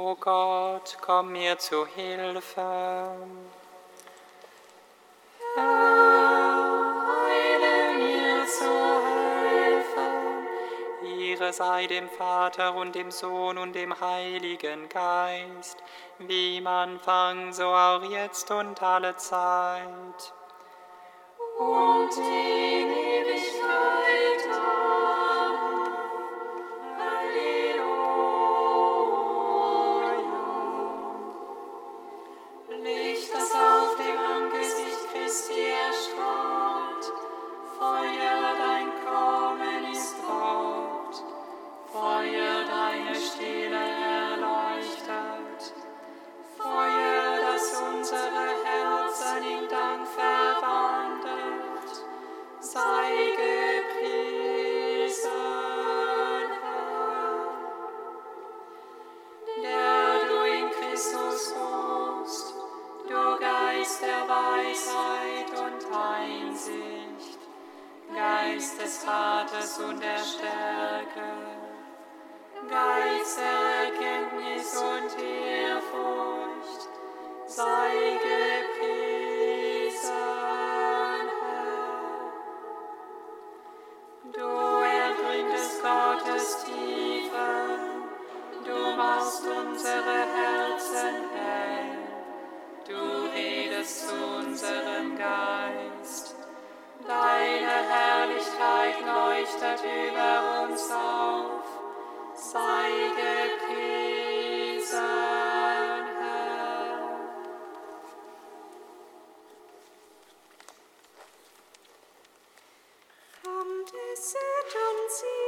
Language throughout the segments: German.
O Gott, komm mir zu Hilfe. Heile mir zu Hilfe. Ihre sei dem Vater und dem Sohn und dem Heiligen Geist, wie im Anfang, so auch jetzt und alle Zeit. Und in sit and see.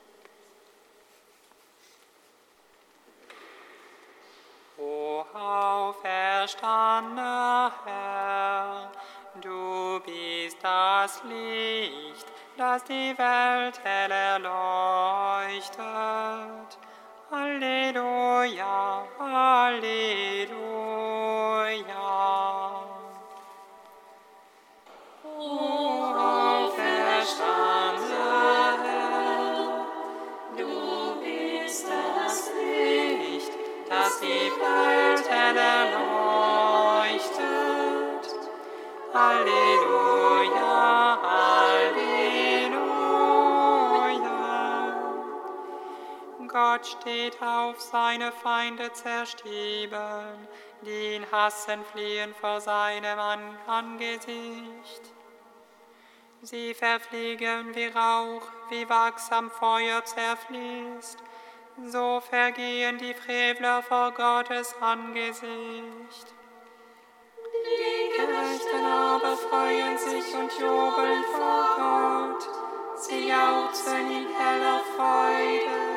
Licht, das die Welt hell erleuchtet. Halleluja, Halleluja. O auferstandener du bist das Licht, das die Welt hell erleuchtet. Halleluja, Gott steht auf, seine Feinde zerstieben, die ihn hassen, fliehen vor seinem An Angesicht. Sie verfliegen wie Rauch, wie Wachs am Feuer zerfließt. So vergehen die Frevler vor Gottes Angesicht. Die Gerechten aber freuen sich und jubeln vor Gott. Sie jauchzen in heller Freude.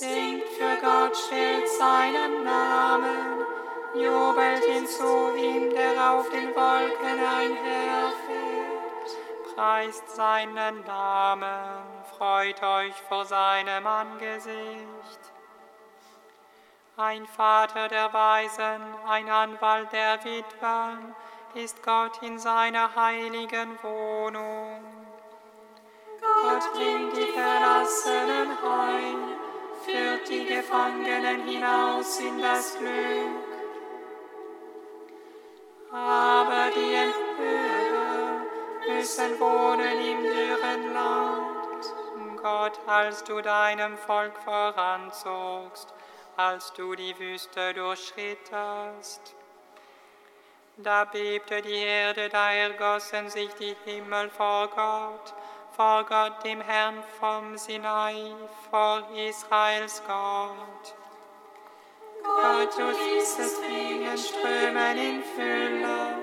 Singt für Gott, stellt seinen Namen, jubelt hinzu ihm, der auf den Wolken einherfährt. Preist seinen Namen, freut euch vor seinem Angesicht. Ein Vater der Weisen, ein Anwalt der Witwen, ist Gott in seiner heiligen Wohnung. Gott bringt die Verlassenen heim, führt die Gefangenen hinaus in das Glück. Aber die Empörer müssen wohnen im dürren Land. Gott, als du deinem Volk voranzogst, als du die Wüste durchschrittest. Da bebte die Erde, da ergossen sich die Himmel vor Gott, vor Gott dem Herrn vom Sinai, vor Israels Gott. Gott, du ließest Regen strömen in Fülle,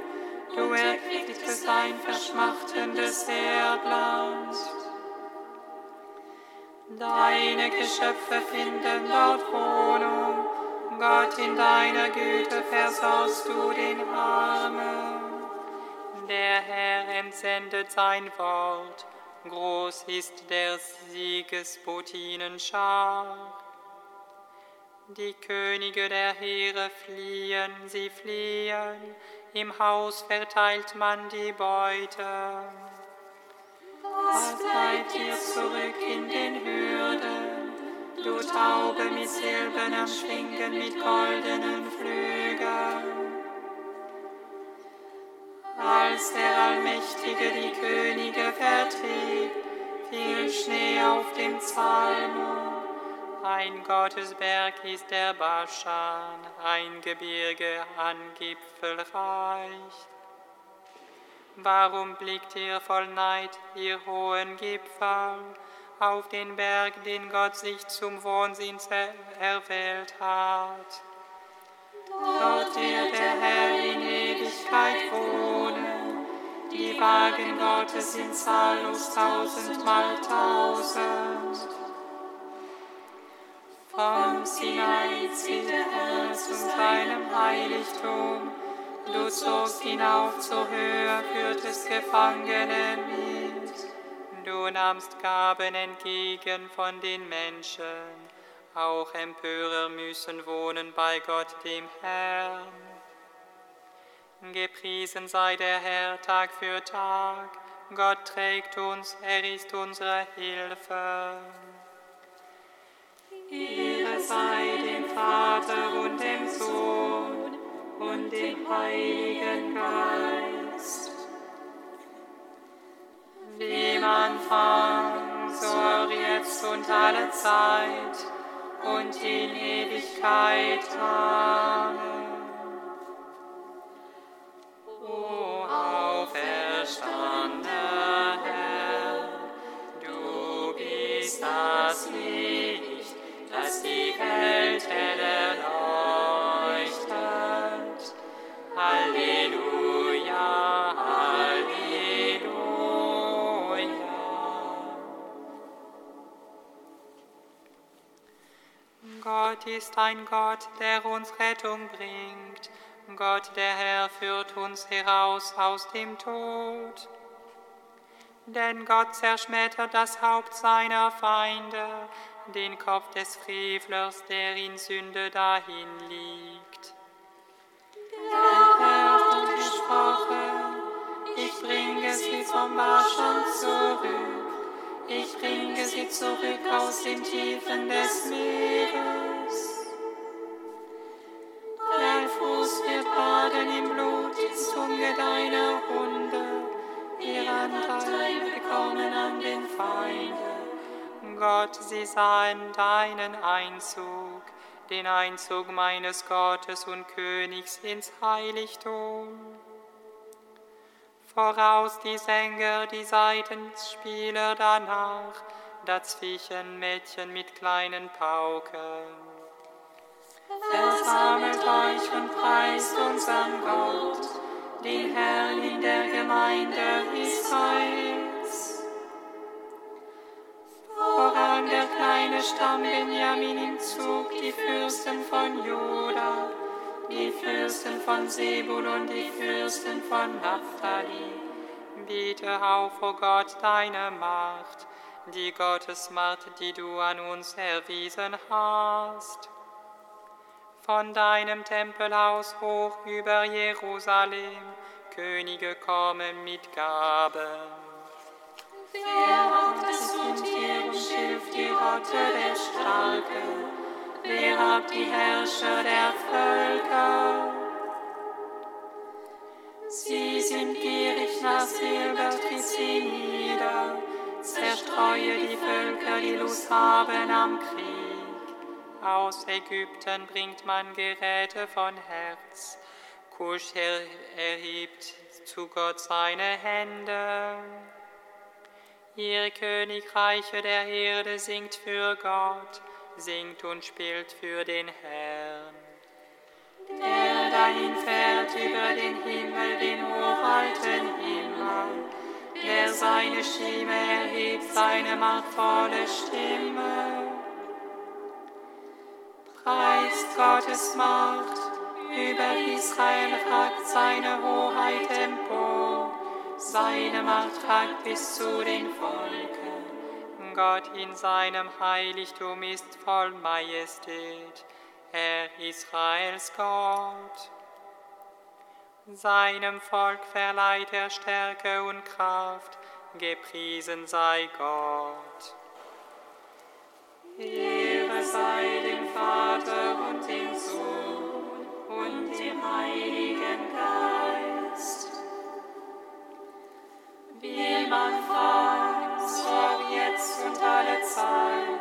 du erquicktest ein verschmachtendes Erdland. Deine Geschöpfe finden dort Wohnung, Gott, in deiner Güte versorgst du den Armen. Der Herr entsendet sein Wort, groß ist der Siegesbotinenschar. Die Könige der Heere fliehen, sie fliehen, im Haus verteilt man die Beute. Was bleibt ihr zurück in den Hürden, du Taube mit silbernem Schwingen, mit goldenen Flügeln. Als der Allmächtige die Könige vertrieb, fiel Schnee auf dem Zalmon. Ein Gottesberg ist der Baschan, ein Gebirge an Gipfel reich. Warum blickt ihr voll Neid, ihr hohen Gipfel, auf den Berg, den Gott sich zum Wohnsinn erwählt hat? Dort wird der Herr in Ewigkeit wohnen, die Wagen Gottes sind zahllos tausendmal tausend. Vom Sinai zieht der Herr zu seinem Heiligtum, du zogst hinauf zur Höhe, führtest Gefangene mit. Du nahmst Gaben entgegen von den Menschen, auch Empörer müssen wohnen bei Gott dem Herrn. Gepriesen sei der Herr Tag für Tag, Gott trägt uns, er ist unsere Hilfe. Ehre sei dem Vater und dem Sohn und dem Heiligen Geist. Wie im Anfang, so jetzt und alle Zeit und in Ewigkeit. Amen. Ist ein Gott, der uns Rettung bringt. Gott, der Herr, führt uns heraus aus dem Tod. Denn Gott zerschmettert das Haupt seiner Feinde, den Kopf des Frevlers, der in Sünde dahin liegt. Der Herr hat gesprochen, ich bringe sie vom Marschand zurück, ich bringe sie zurück aus den Tiefen des Meeres. Anteil bekommen an den Feinden. Gott, sie sahen deinen Einzug, den Einzug meines Gottes und Königs ins Heiligtum. Voraus die Sänger, die Seitenspieler danach, dazwischen Mädchen mit kleinen Pauken. Versammelt euch und preist unseren Gott, den Herrn in der Gemeinde Israels. Voran der kleine Stamm Benjamin im Zug, die Fürsten von Juda, die Fürsten von Sebulon, die Fürsten von Naphtali. Biete auf, o oh Gott, deine Macht, die Gottesmacht, die du an uns erwiesen hast von deinem Tempel aus hoch über Jerusalem, Könige kommen mit Gaben. Wer es und ihr schilft die Rotte der Starke? Wer hat die Herrscher der Völker? Sie sind gierig nach Silber, tritt sie nieder, zerstreue die Völker, die Lust haben am Krieg. Aus Ägypten bringt man Geräte von Herz, Kusch er erhebt zu Gott seine Hände. Ihr Königreiche der Erde singt für Gott, singt und spielt für den Herrn. Der dahin fährt über den Himmel, den hochalten Himmel, der seine Stimme erhebt, seine machtvolle Stimme. Preist Gottes Macht, über Israel ragt seine Hoheit empor, seine Macht ragt bis zu den Volken. Gott in seinem Heiligtum ist voll Majestät, er Israels Gott. Seinem Volk verleiht er Stärke und Kraft, gepriesen sei Gott. Ehre wie man fragt, so jetzt und alle Zeit.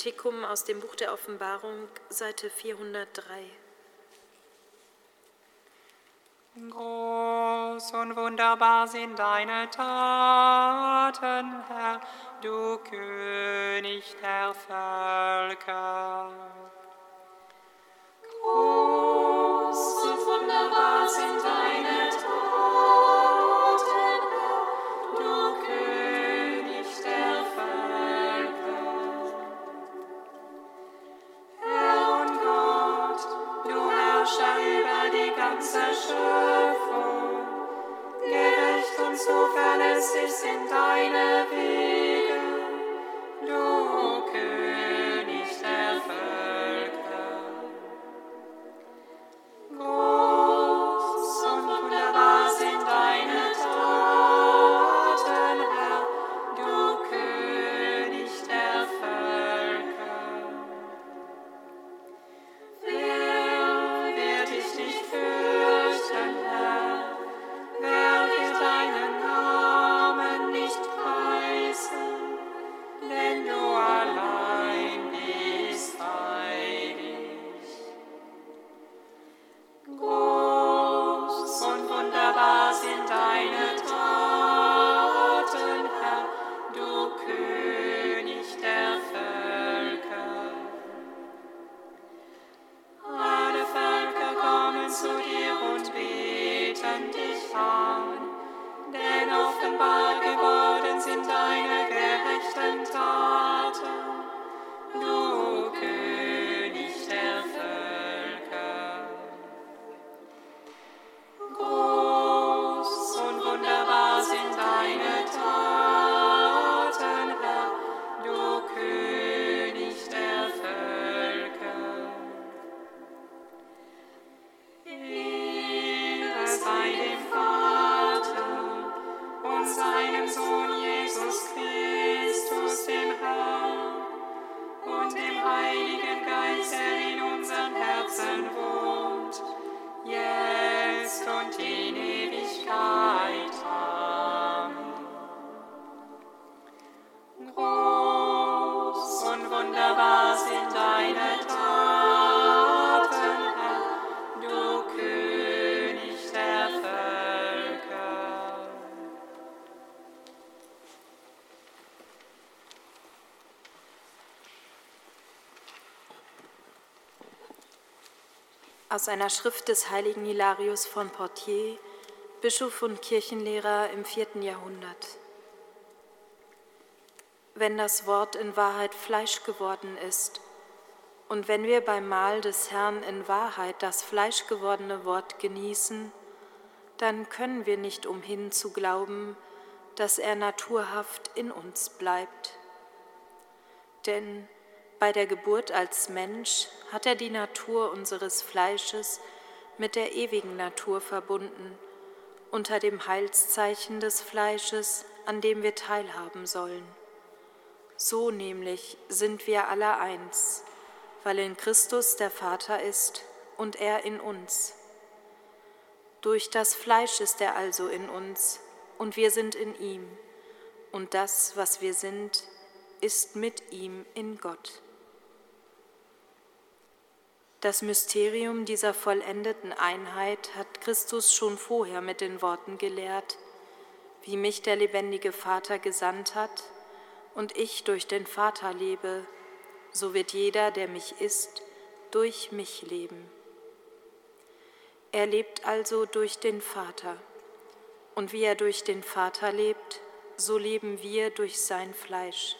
Kantikum aus dem Buch der Offenbarung, Seite 403. Groß und wunderbar sind deine Taten, Herr, du König der Völker. Groß und wunderbar sind deine Taten, über die ganze Schöpfung, gerecht und zuverlässig sind deine Wege, Ewigkeit. Aus einer Schrift des heiligen Hilarius von Portier, Bischof und Kirchenlehrer im vierten Jahrhundert. Wenn das Wort in Wahrheit Fleisch geworden ist und wenn wir beim Mahl des Herrn in Wahrheit das fleischgewordene Wort genießen, dann können wir nicht umhin zu glauben, dass er naturhaft in uns bleibt. Denn bei der Geburt als Mensch hat er die Natur unseres Fleisches mit der ewigen Natur verbunden, unter dem Heilszeichen des Fleisches, an dem wir teilhaben sollen. So nämlich sind wir alle eins, weil in Christus der Vater ist und er in uns. Durch das Fleisch ist er also in uns und wir sind in ihm, und das, was wir sind, ist mit ihm in Gott. Das Mysterium dieser vollendeten Einheit hat Christus schon vorher mit den Worten gelehrt, wie mich der lebendige Vater gesandt hat und ich durch den Vater lebe, so wird jeder, der mich ist, durch mich leben. Er lebt also durch den Vater, und wie er durch den Vater lebt, so leben wir durch sein Fleisch.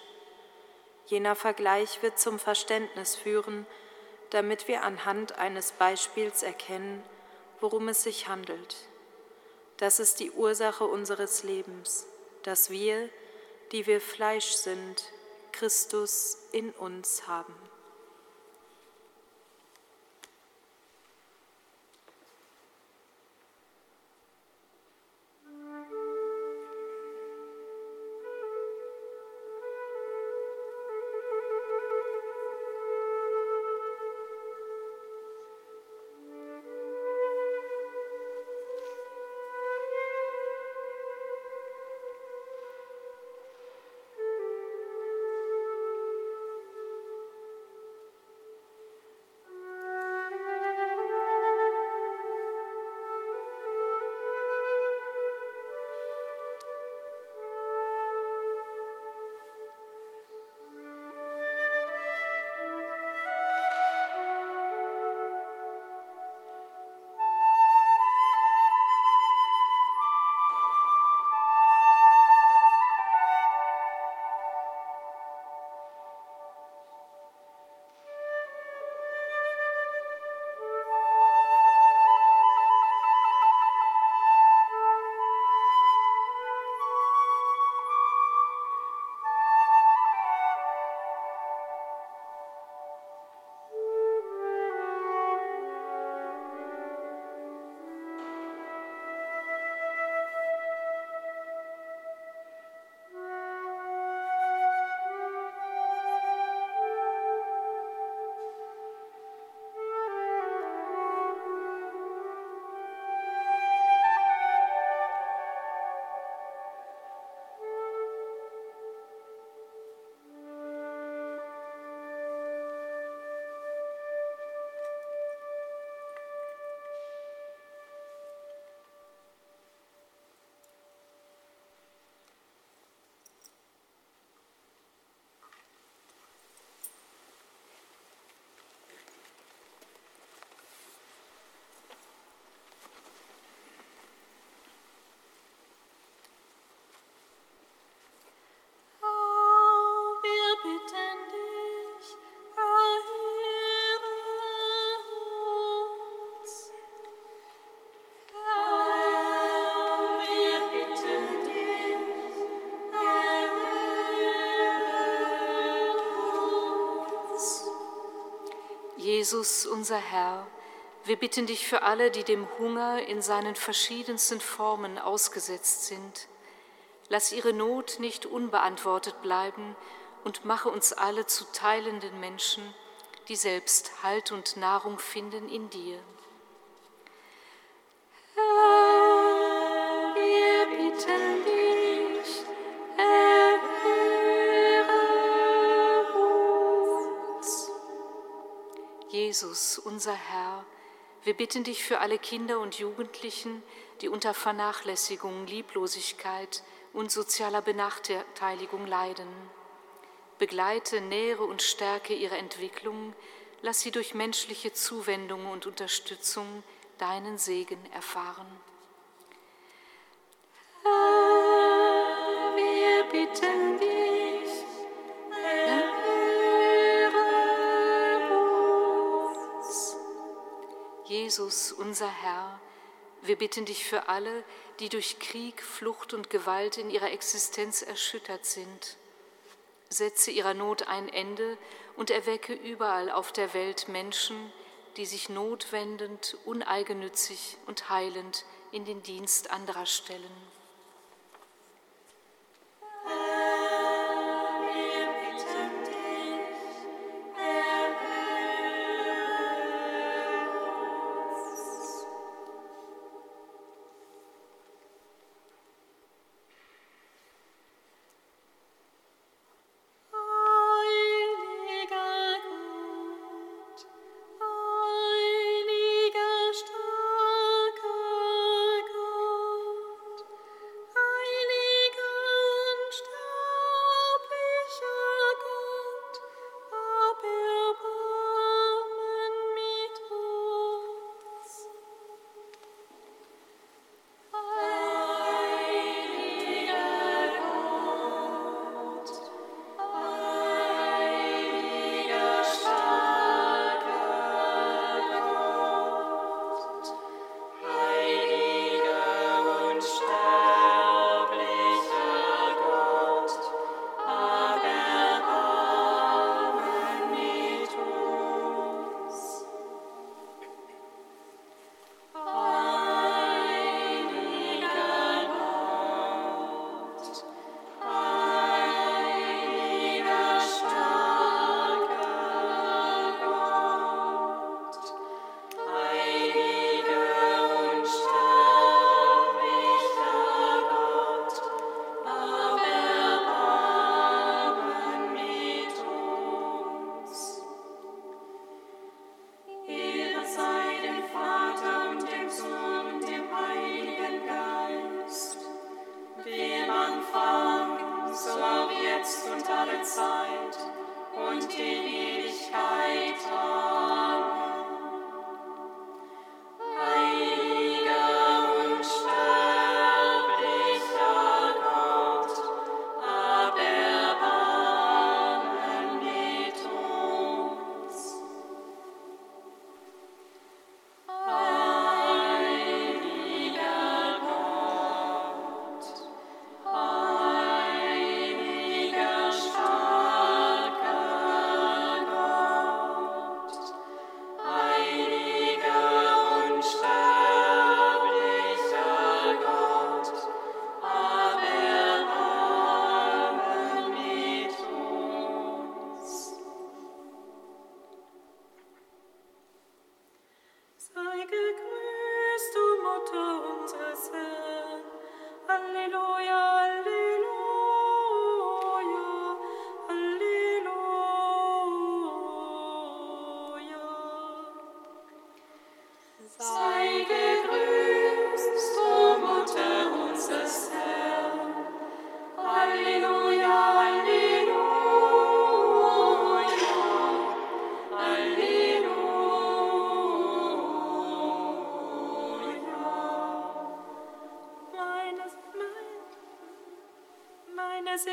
Jener Vergleich wird zum Verständnis führen, damit wir anhand eines Beispiels erkennen, worum es sich handelt. Das ist die Ursache unseres Lebens, dass wir, die wir Fleisch sind, Christus in uns haben. Jesus, unser Herr, wir bitten dich für alle, die dem Hunger in seinen verschiedensten Formen ausgesetzt sind. Lass ihre Not nicht unbeantwortet bleiben und mache uns alle zu teilenden Menschen, die selbst Halt und Nahrung finden in dir. Jesus, unser Herr, wir bitten dich für alle Kinder und Jugendlichen, die unter Vernachlässigung, Lieblosigkeit und sozialer Benachteiligung leiden. Begleite, nähere und stärke ihre Entwicklung, lass sie durch menschliche Zuwendung und Unterstützung deinen Segen erfahren. Herr, wir bitten dich, Jesus, unser Herr, wir bitten dich für alle, die durch Krieg, Flucht und Gewalt in ihrer Existenz erschüttert sind. Setze ihrer Not ein Ende und erwecke überall auf der Welt Menschen, die sich notwendend, uneigennützig und heilend in den Dienst anderer stellen.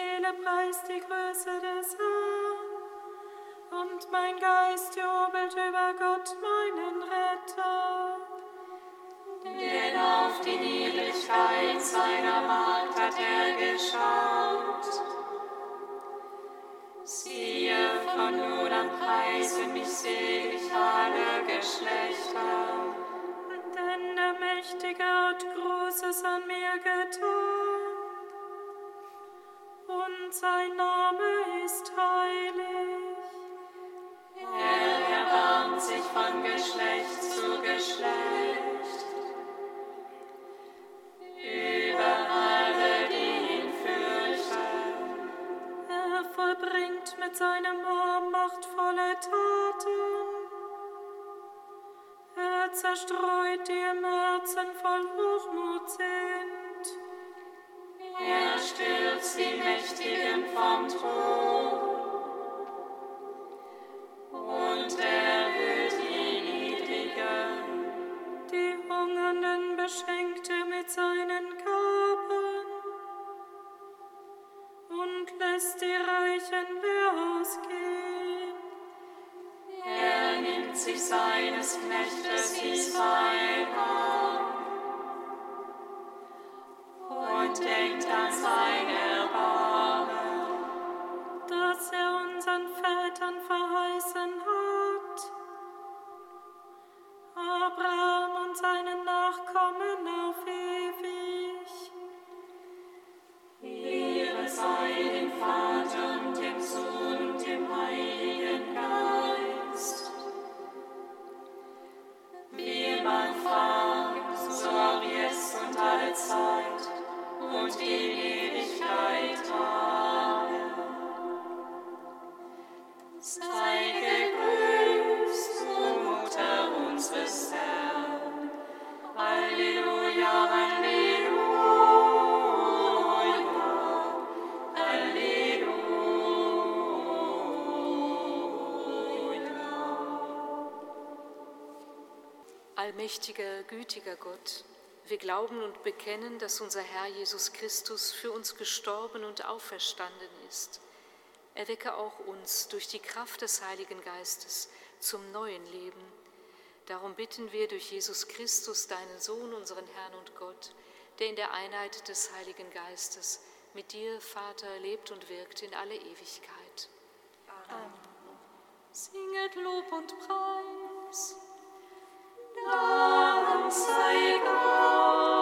Seele preist die Größe des Herrn und mein Geist jubelt über Gott, meinen Retter. Denn auf die Niedrigkeit seiner Magd hat er geschaut. Siehe, von nun an preisen mich selig alle Geschlechter. Denn der Mächtige hat Großes an mir getan. Zerstreut die im Herzen voll Hochmut sind. Er stürzt die Mächtigen vom Thron. Und erhöht die Niedrigen. Die Hungernden beschenkt er mit seinen Gaben und lässt die Reichen leer ausgehen. Er nimmt sich seines Knechtes Israel an Allmächtiger, gütiger Gott, wir glauben und bekennen, dass unser Herr Jesus Christus für uns gestorben und auferstanden ist. Erwecke auch uns durch die Kraft des Heiligen Geistes zum neuen Leben. Darum bitten wir durch Jesus Christus, deinen Sohn, unseren Herrn und Gott, der in der Einheit des Heiligen Geistes mit dir, Vater, lebt und wirkt in alle Ewigkeit. Singet Lob und Preis. Lamb sei Gott.